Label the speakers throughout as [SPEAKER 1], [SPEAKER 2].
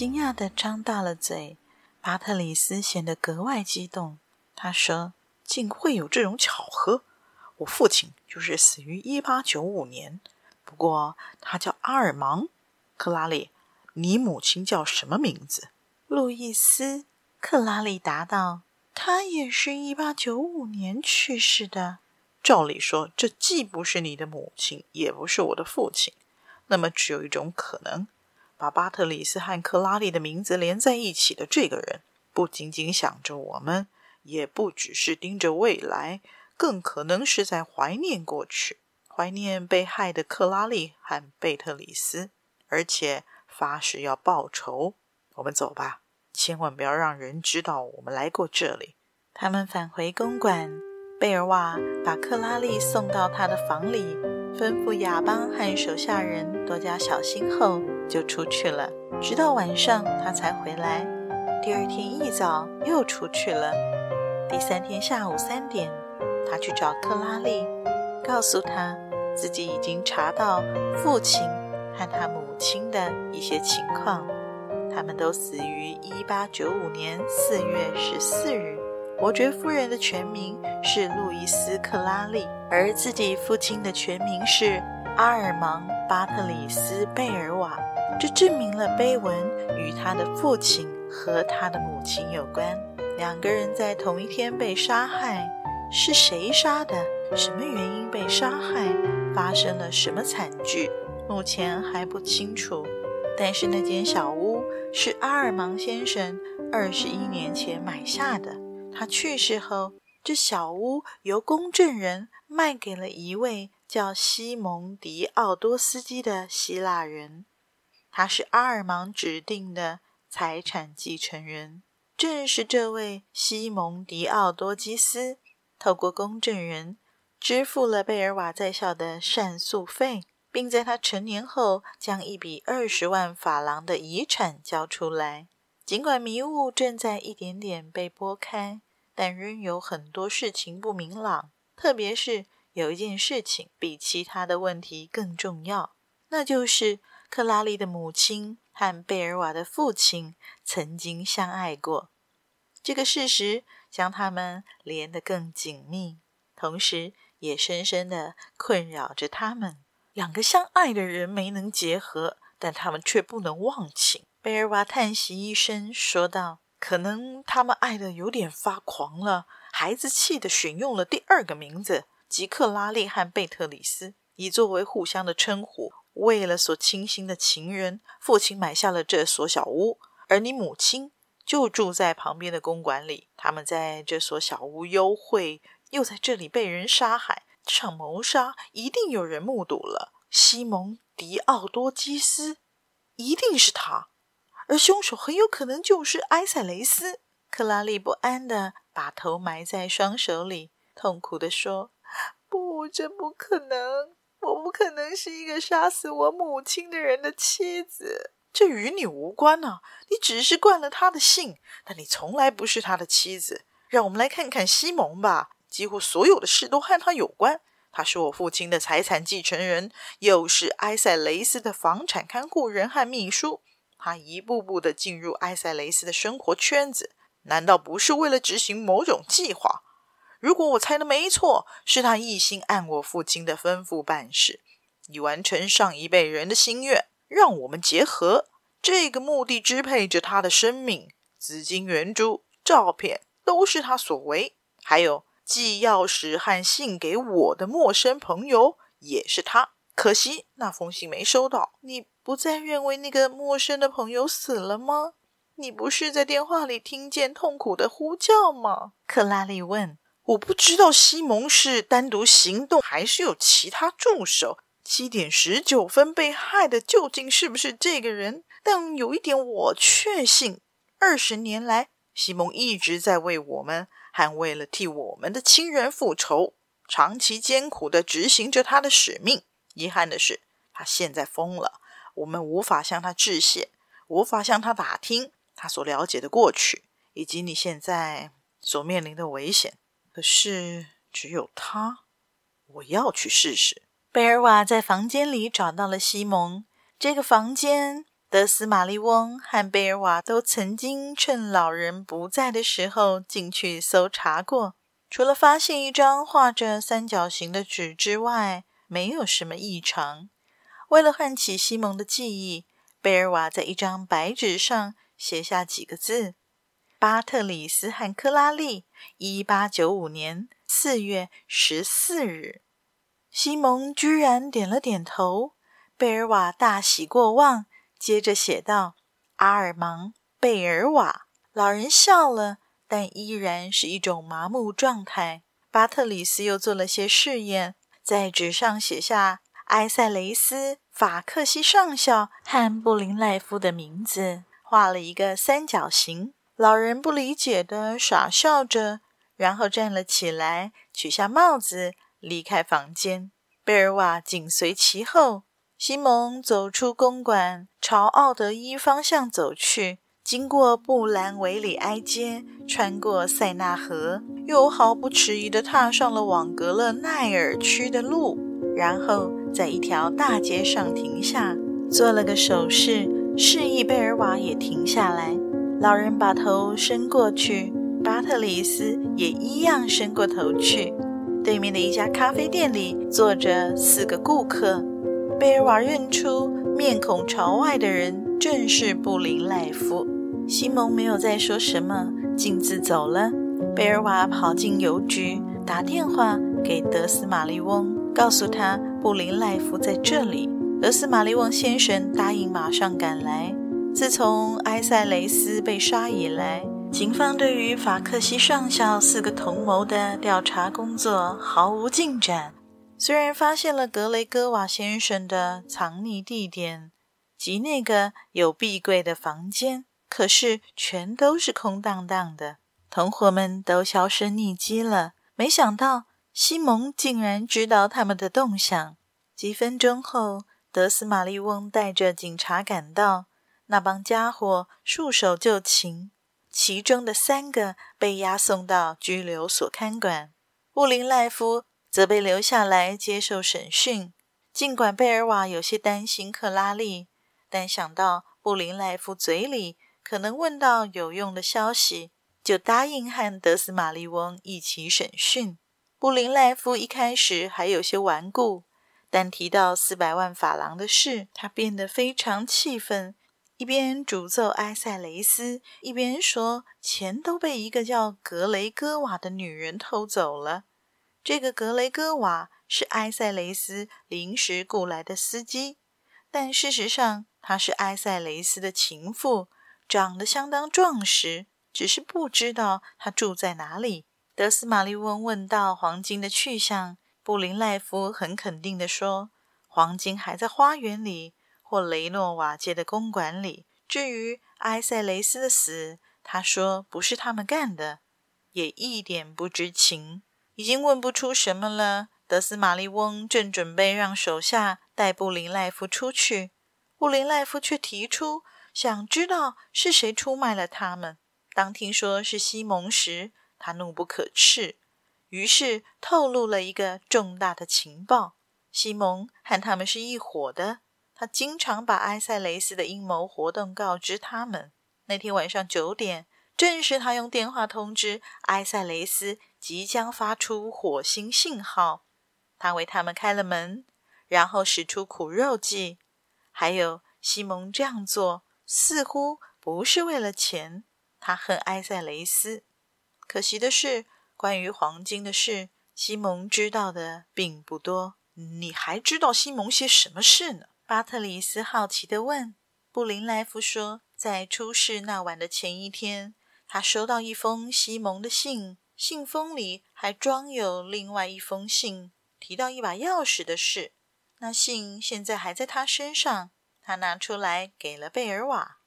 [SPEAKER 1] 惊讶的张大了嘴，巴特里斯显得格外激动。他说：“竟会有这种巧合！我父亲就是死于一八九五年，不过他叫阿尔芒。克拉丽，你母亲叫什么名字？”路易斯。克拉丽答道：“他也是一八九五年去世的。照理说，这既不是你的母亲，也不是我的父亲。那么，只有一种可能。”把巴特里斯和克拉丽的名字连在一起的这个人，不仅仅想着我们，也不只是盯着未来，更可能是在怀念过去，怀念被害的克拉丽和贝特里斯，而且发誓要报仇。我们走吧，千万不要让人知道我们来过这里。他们返回公馆，贝尔瓦把克拉丽送到他的房里，吩咐亚邦和手下人多加小心后。就出去了，直到晚上他才回来。第二天一早又出去了。第三天下午三点，他去找克拉丽，告诉他自己已经查到父亲和他母亲的一些情况。他们都死于一八九五年四月十四日。伯爵夫人的全名是路易斯·克拉丽，而自己父亲的全名是阿尔芒·巴特里斯·贝尔瓦。这证明了碑文与他的父亲和他的母亲有关。两个人在同一天被杀害，是谁杀的？什么原因被杀害？发生了什么惨剧？目前还不清楚。但是那间小屋是阿尔芒先生二十一年前买下的。他去世后，这小屋由公证人卖给了一位叫西蒙·迪奥多斯基的希腊人。他是阿尔芒指定的财产继承人，正是这位西蒙·迪奥多基斯，透过公证人支付了贝尔瓦在校的赡诉费，并在他成年后将一笔二十万法郎的遗产交出来。尽管迷雾正在一点点被拨开，但仍有很多事情不明朗，特别是有一件事情比其他的问题更重要，那就是。克拉丽的母亲和贝尔瓦的父亲曾经相爱过，这个事实将他们连得更紧密，同时也深深的困扰着他们。两个相爱的人没能结合，但他们却不能忘情。贝尔瓦叹息一声，说道：“可能他们爱得有点发狂了，孩子气地选用了第二个名字，吉克拉丽和贝特里斯，以作为互相的称呼。”为了所倾心的情人，父亲买下了这所小屋，而你母亲就住在旁边的公馆里。他们在这所小屋幽会，又在这里被人杀害。这场谋杀一定有人目睹了。西蒙·迪奥多基斯，一定是他，而凶手很有可能就是埃塞雷斯。克拉丽不安地把头埋在双手里，痛苦地说：“不，这不可能。”我不可能是一个杀死我母亲的人的妻子，这与你无关啊！你只是惯了他的性，但你从来不是他的妻子。让我们来看看西蒙吧，几乎所有的事都和他有关。他是我父亲的财产继承人，又是埃塞雷斯的房产看护人和秘书。他一步步地进入埃塞雷斯的生活圈子，难道不是为了执行某种计划？如果我猜的没错，是他一心按我父亲的吩咐办事，以完成上一辈人的心愿，让我们结合。这个目的支配着他的生命，紫金圆珠、照片都是他所为，还有寄钥匙和信给我的陌生朋友也是他。可惜那封信没收到。你不再认为那个陌生的朋友死了吗？你不是在电话里听见痛苦的呼叫吗？克拉丽问。我不知道西蒙是单独行动，还是有其他助手。七点十九分被害的究竟是不是这个人？但有一点我确信：二十年来，西蒙一直在为我们，还为了替我们的亲人复仇，长期艰苦地执行着他的使命。遗憾的是，他现在疯了，我们无法向他致谢，无法向他打听他所了解的过去，以及你现在所面临的危险。可是，只有他，我要去试试。贝尔瓦在房间里找到了西蒙。这个房间，德斯玛丽翁和贝尔瓦都曾经趁老人不在的时候进去搜查过。除了发现一张画着三角形的纸之外，没有什么异常。为了唤起西蒙的记忆，贝尔瓦在一张白纸上写下几个字。巴特里斯和克拉丽，一八九五年四月十四日。西蒙居然点了点头。贝尔瓦大喜过望，接着写道：“阿尔芒·贝尔瓦。”老人笑了，但依然是一种麻木状态。巴特里斯又做了些试验，在纸上写下埃塞雷斯·法克西上校和布林赖夫的名字，画了一个三角形。老人不理解地傻笑着，然后站了起来，取下帽子，离开房间。贝尔瓦紧随其后。西蒙走出公馆，朝奥德伊方向走去，经过布兰维里埃街，穿过塞纳河，又毫不迟疑地踏上了往格勒奈尔区的路，然后在一条大街上停下，做了个手势，示意贝尔瓦也停下来。老人把头伸过去，巴特里斯也一样伸过头去。对面的一家咖啡店里坐着四个顾客。贝尔瓦认出面孔朝外的人正是布林赖夫。西蒙没有再说什么，径自走了。贝尔瓦跑进邮局，打电话给德斯玛丽翁，告诉他布林赖夫在这里。德斯玛丽翁先生答应马上赶来。自从埃塞雷斯被杀以来，警方对于法克西上校四个同谋的调查工作毫无进展。虽然发现了格雷戈瓦先生的藏匿地点及那个有壁柜的房间，可是全都是空荡荡的，同伙们都销声匿迹了。没想到西蒙竟然知道他们的动向。几分钟后，德斯玛丽翁带着警察赶到。那帮家伙束手就擒，其中的三个被押送到拘留所看管，布林赖夫则被留下来接受审讯。尽管贝尔瓦有些担心克拉丽，但想到布林赖夫嘴里可能问到有用的消息，就答应和德斯玛丽翁一起审讯。布林赖夫一开始还有些顽固，但提到四百万法郎的事，他变得非常气愤。一边诅咒埃塞雷斯，一边说钱都被一个叫格雷戈瓦的女人偷走了。这个格雷戈瓦是埃塞雷斯临时雇来的司机，但事实上她是埃塞雷斯的情妇，长得相当壮实，只是不知道他住在哪里。德斯玛丽翁问到黄金的去向，布林赖夫很肯定地说：“黄金还在花园里。”或雷诺瓦街的公馆里。至于埃塞雷斯的死，他说不是他们干的，也一点不知情，已经问不出什么了。德斯玛丽翁正准备让手下带布林赖夫出去，布林赖夫却提出想知道是谁出卖了他们。当听说是西蒙时，他怒不可遏，于是透露了一个重大的情报：西蒙和他们是一伙的。他经常把埃塞雷斯的阴谋活动告知他们。那天晚上九点，正是他用电话通知埃塞雷斯即将发出火星信号。他为他们开了门，然后使出苦肉计。还有，西蒙这样做似乎不是为了钱。他恨埃塞雷斯。可惜的是，关于黄金的事，西蒙知道的并不多。你还知道西蒙些什么事呢？巴特里斯好奇地问：“布林莱夫说，在出事那晚的前一天，他收到一封西蒙的信，信封里还装有另外一封信，提到一把钥匙的事。那信现在还在他身上，他拿出来给了贝尔瓦。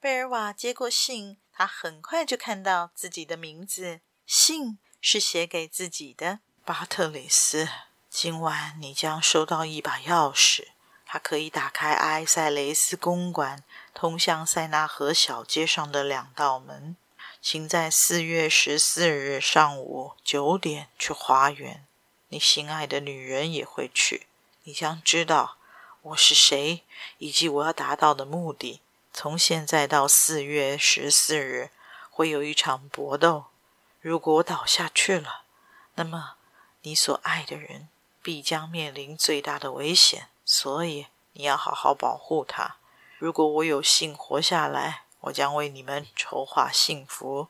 [SPEAKER 1] 贝尔瓦接过信，他很快就看到自己的名字，信是写给自己的。巴特里斯，今晚你将收到一把钥匙，它可以打开埃塞雷斯公馆通向塞纳河小街上的两道门。请在四月十四日上午九点去花园，你心爱的女人也会去。你将知道我是谁，以及我要达到的目的。从现在到四月十四日，会有一场搏斗。如果我倒下去了，那么你所爱的人必将面临最大的危险。所以你要好好保护他。如果我有幸活下来，我将为你们筹划幸福。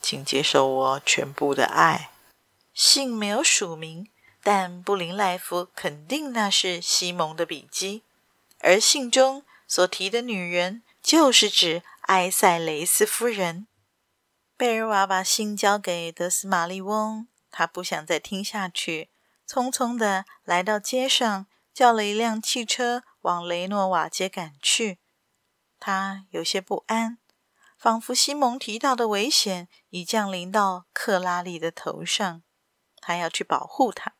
[SPEAKER 1] 请接受我全部的爱。信没有署名。但布林莱夫肯定那是西蒙的笔迹，而信中所提的女人就是指埃塞雷斯夫人。贝尔瓦把信交给德斯玛丽翁，他不想再听下去，匆匆地来到街上，叫了一辆汽车往雷诺瓦街赶去。他有些不安，仿佛西蒙提到的危险已降临到克拉丽的头上，他要去保护她。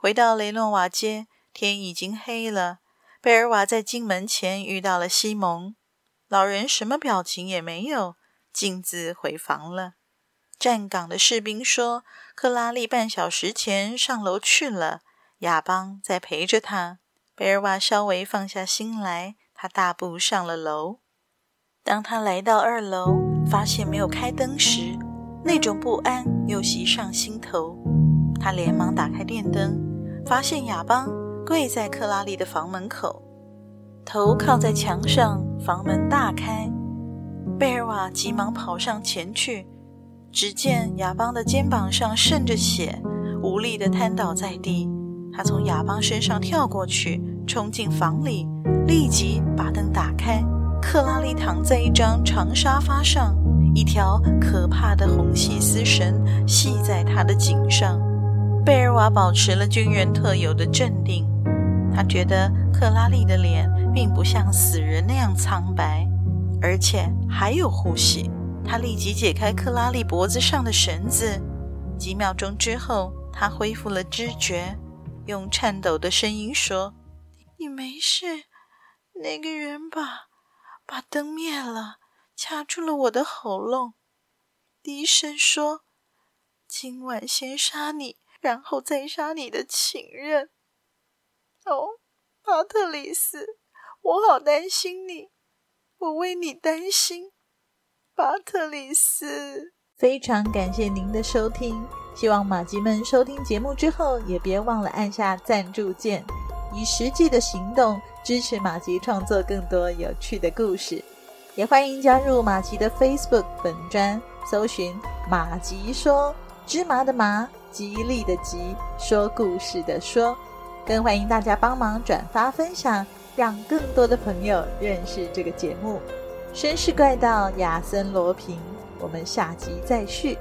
[SPEAKER 1] 回到雷诺瓦街，天已经黑了。贝尔瓦在进门前遇到了西蒙，老人什么表情也没有，径自回房了。站岗的士兵说：“克拉丽半小时前上楼去了，亚邦在陪着她。”贝尔瓦稍微放下心来，他大步上了楼。当他来到二楼，发现没有开灯时，那种不安又袭上心头。他连忙打开电灯。发现亚邦跪在克拉丽的房门口，头靠在墙上，房门大开。贝尔瓦急忙跑上前去，只见亚邦的肩膀上渗着血，无力地瘫倒在地。他从亚邦身上跳过去，冲进房里，立即把灯打开。克拉丽躺在一张长沙发上，一条可怕的红细丝绳系在她的颈上。贝尔瓦保持了军人特有的镇定，他觉得克拉丽的脸并不像死人那样苍白，而且还有呼吸。他立即解开克拉丽脖子上的绳子，几秒钟之后，他恢复了知觉，用颤抖的声音说：“你没事？那个人把把灯灭了，掐住了我的喉咙，低声说：‘今晚先杀你。’”然后再杀你的情人。哦，巴特里斯，我好担心你，我为你担心，巴特里斯。
[SPEAKER 2] 非常感谢您的收听，希望马吉们收听节目之后也别忘了按下赞助键，以实际的行动支持马吉创作更多有趣的故事。也欢迎加入马吉的 Facebook 本专，搜寻“马吉说芝麻的麻”。吉利的吉，说故事的说，更欢迎大家帮忙转发分享，让更多的朋友认识这个节目。绅士怪盗亚森罗平，我们下集再续。